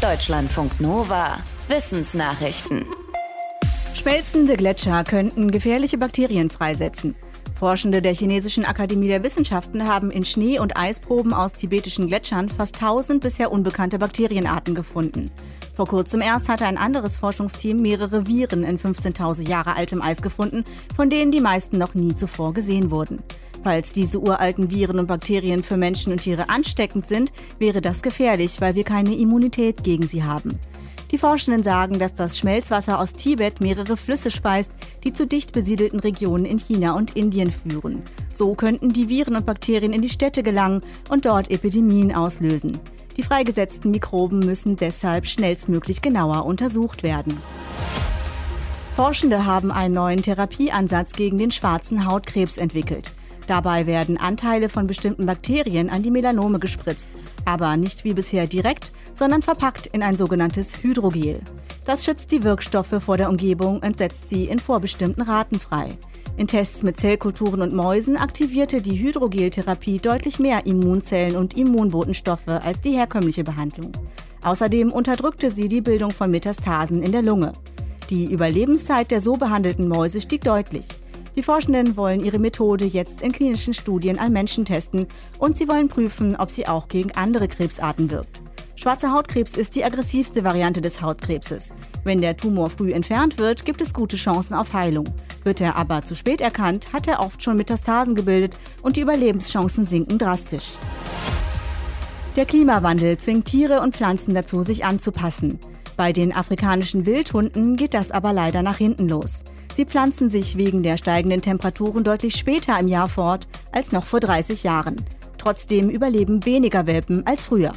Deutschlandfunk Nova. Wissensnachrichten. Schmelzende Gletscher könnten gefährliche Bakterien freisetzen. Forschende der Chinesischen Akademie der Wissenschaften haben in Schnee- und Eisproben aus tibetischen Gletschern fast 1000 bisher unbekannte Bakterienarten gefunden. Vor kurzem erst hatte ein anderes Forschungsteam mehrere Viren in 15.000 Jahre altem Eis gefunden, von denen die meisten noch nie zuvor gesehen wurden. Falls diese uralten Viren und Bakterien für Menschen und Tiere ansteckend sind, wäre das gefährlich, weil wir keine Immunität gegen sie haben. Die Forschenden sagen, dass das Schmelzwasser aus Tibet mehrere Flüsse speist, die zu dicht besiedelten Regionen in China und Indien führen. So könnten die Viren und Bakterien in die Städte gelangen und dort Epidemien auslösen. Die freigesetzten Mikroben müssen deshalb schnellstmöglich genauer untersucht werden. Forschende haben einen neuen Therapieansatz gegen den schwarzen Hautkrebs entwickelt. Dabei werden Anteile von bestimmten Bakterien an die Melanome gespritzt, aber nicht wie bisher direkt, sondern verpackt in ein sogenanntes Hydrogel. Das schützt die Wirkstoffe vor der Umgebung und setzt sie in vorbestimmten Raten frei. In Tests mit Zellkulturen und Mäusen aktivierte die Hydrogeltherapie deutlich mehr Immunzellen und Immunbotenstoffe als die herkömmliche Behandlung. Außerdem unterdrückte sie die Bildung von Metastasen in der Lunge. Die Überlebenszeit der so behandelten Mäuse stieg deutlich. Die Forschenden wollen ihre Methode jetzt in klinischen Studien an Menschen testen und sie wollen prüfen, ob sie auch gegen andere Krebsarten wirkt. Schwarzer Hautkrebs ist die aggressivste Variante des Hautkrebses. Wenn der Tumor früh entfernt wird, gibt es gute Chancen auf Heilung. Wird er aber zu spät erkannt, hat er oft schon Metastasen gebildet und die Überlebenschancen sinken drastisch. Der Klimawandel zwingt Tiere und Pflanzen dazu, sich anzupassen. Bei den afrikanischen Wildhunden geht das aber leider nach hinten los. Sie pflanzen sich wegen der steigenden Temperaturen deutlich später im Jahr fort als noch vor 30 Jahren. Trotzdem überleben weniger Welpen als früher.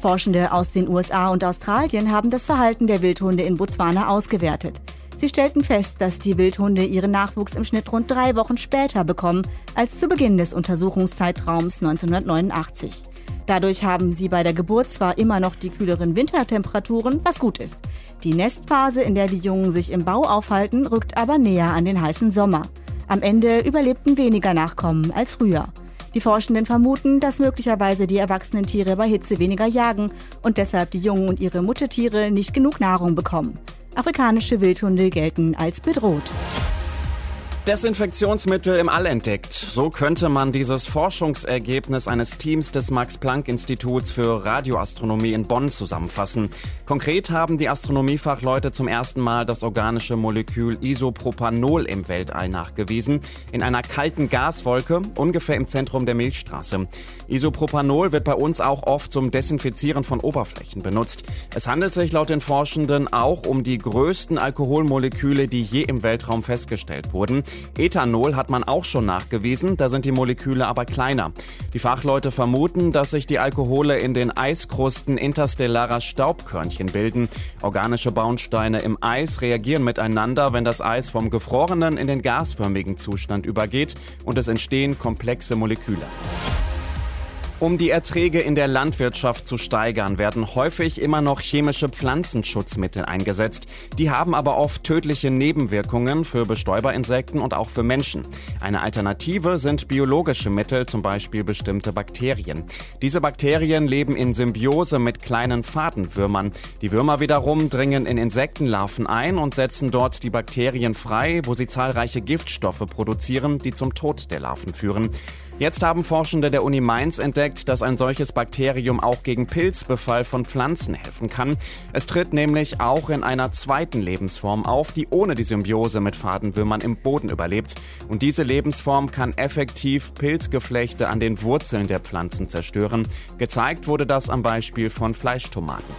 Forschende aus den USA und Australien haben das Verhalten der Wildhunde in Botswana ausgewertet. Sie stellten fest, dass die Wildhunde ihren Nachwuchs im Schnitt rund drei Wochen später bekommen als zu Beginn des Untersuchungszeitraums 1989. Dadurch haben sie bei der Geburt zwar immer noch die kühleren Wintertemperaturen, was gut ist. Die Nestphase, in der die Jungen sich im Bau aufhalten, rückt aber näher an den heißen Sommer. Am Ende überlebten weniger Nachkommen als früher. Die Forschenden vermuten, dass möglicherweise die erwachsenen Tiere bei Hitze weniger jagen und deshalb die Jungen und ihre Muttertiere nicht genug Nahrung bekommen. Afrikanische Wildhunde gelten als bedroht. Desinfektionsmittel im All entdeckt. So könnte man dieses Forschungsergebnis eines Teams des Max-Planck-Instituts für Radioastronomie in Bonn zusammenfassen. Konkret haben die Astronomiefachleute zum ersten Mal das organische Molekül Isopropanol im Weltall nachgewiesen, in einer kalten Gaswolke ungefähr im Zentrum der Milchstraße. Isopropanol wird bei uns auch oft zum Desinfizieren von Oberflächen benutzt. Es handelt sich laut den Forschenden auch um die größten Alkoholmoleküle, die je im Weltraum festgestellt wurden. Ethanol hat man auch schon nachgewiesen, da sind die Moleküle aber kleiner. Die Fachleute vermuten, dass sich die Alkohole in den Eiskrusten interstellarer Staubkörnchen bilden. Organische Bausteine im Eis reagieren miteinander, wenn das Eis vom gefrorenen in den gasförmigen Zustand übergeht und es entstehen komplexe Moleküle. Um die Erträge in der Landwirtschaft zu steigern, werden häufig immer noch chemische Pflanzenschutzmittel eingesetzt. Die haben aber oft tödliche Nebenwirkungen für Bestäuberinsekten und auch für Menschen. Eine Alternative sind biologische Mittel, zum Beispiel bestimmte Bakterien. Diese Bakterien leben in Symbiose mit kleinen Fadenwürmern. Die Würmer wiederum dringen in Insektenlarven ein und setzen dort die Bakterien frei, wo sie zahlreiche Giftstoffe produzieren, die zum Tod der Larven führen. Jetzt haben Forschende der Uni Mainz entdeckt, dass ein solches Bakterium auch gegen Pilzbefall von Pflanzen helfen kann. Es tritt nämlich auch in einer zweiten Lebensform auf, die ohne die Symbiose mit Fadenwürmern im Boden überlebt. Und diese Lebensform kann effektiv Pilzgeflechte an den Wurzeln der Pflanzen zerstören. Gezeigt wurde das am Beispiel von Fleischtomaten.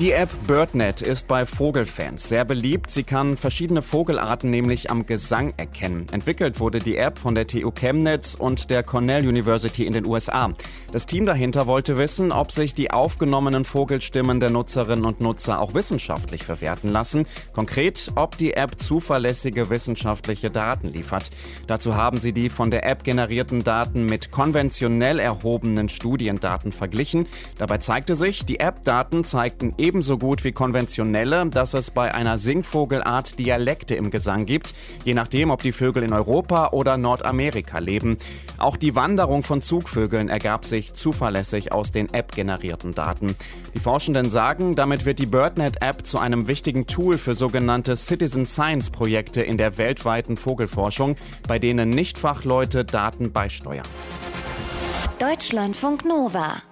Die App BirdNet ist bei Vogelfans sehr beliebt. Sie kann verschiedene Vogelarten nämlich am Gesang erkennen. Entwickelt wurde die App von der TU Chemnitz und der Cornell University in den USA. Das Team dahinter wollte wissen, ob sich die aufgenommenen Vogelstimmen der Nutzerinnen und Nutzer auch wissenschaftlich verwerten lassen. Konkret, ob die App zuverlässige wissenschaftliche Daten liefert. Dazu haben sie die von der App generierten Daten mit konventionell erhobenen Studiendaten verglichen. Dabei zeigte sich, die App-Daten zeigten ebenso gut wie konventionelle, dass es bei einer Singvogelart Dialekte im Gesang gibt, je nachdem, ob die Vögel in Europa oder Nordamerika leben. Auch die Wanderung von Zugvögeln ergab sich zuverlässig aus den App-generierten Daten. Die Forschenden sagen, damit wird die BirdNet-App zu einem wichtigen Tool für sogenannte Citizen Science-Projekte in der weltweiten Vogelforschung, bei denen Nichtfachleute Daten beisteuern. Deutschlandfunk Nova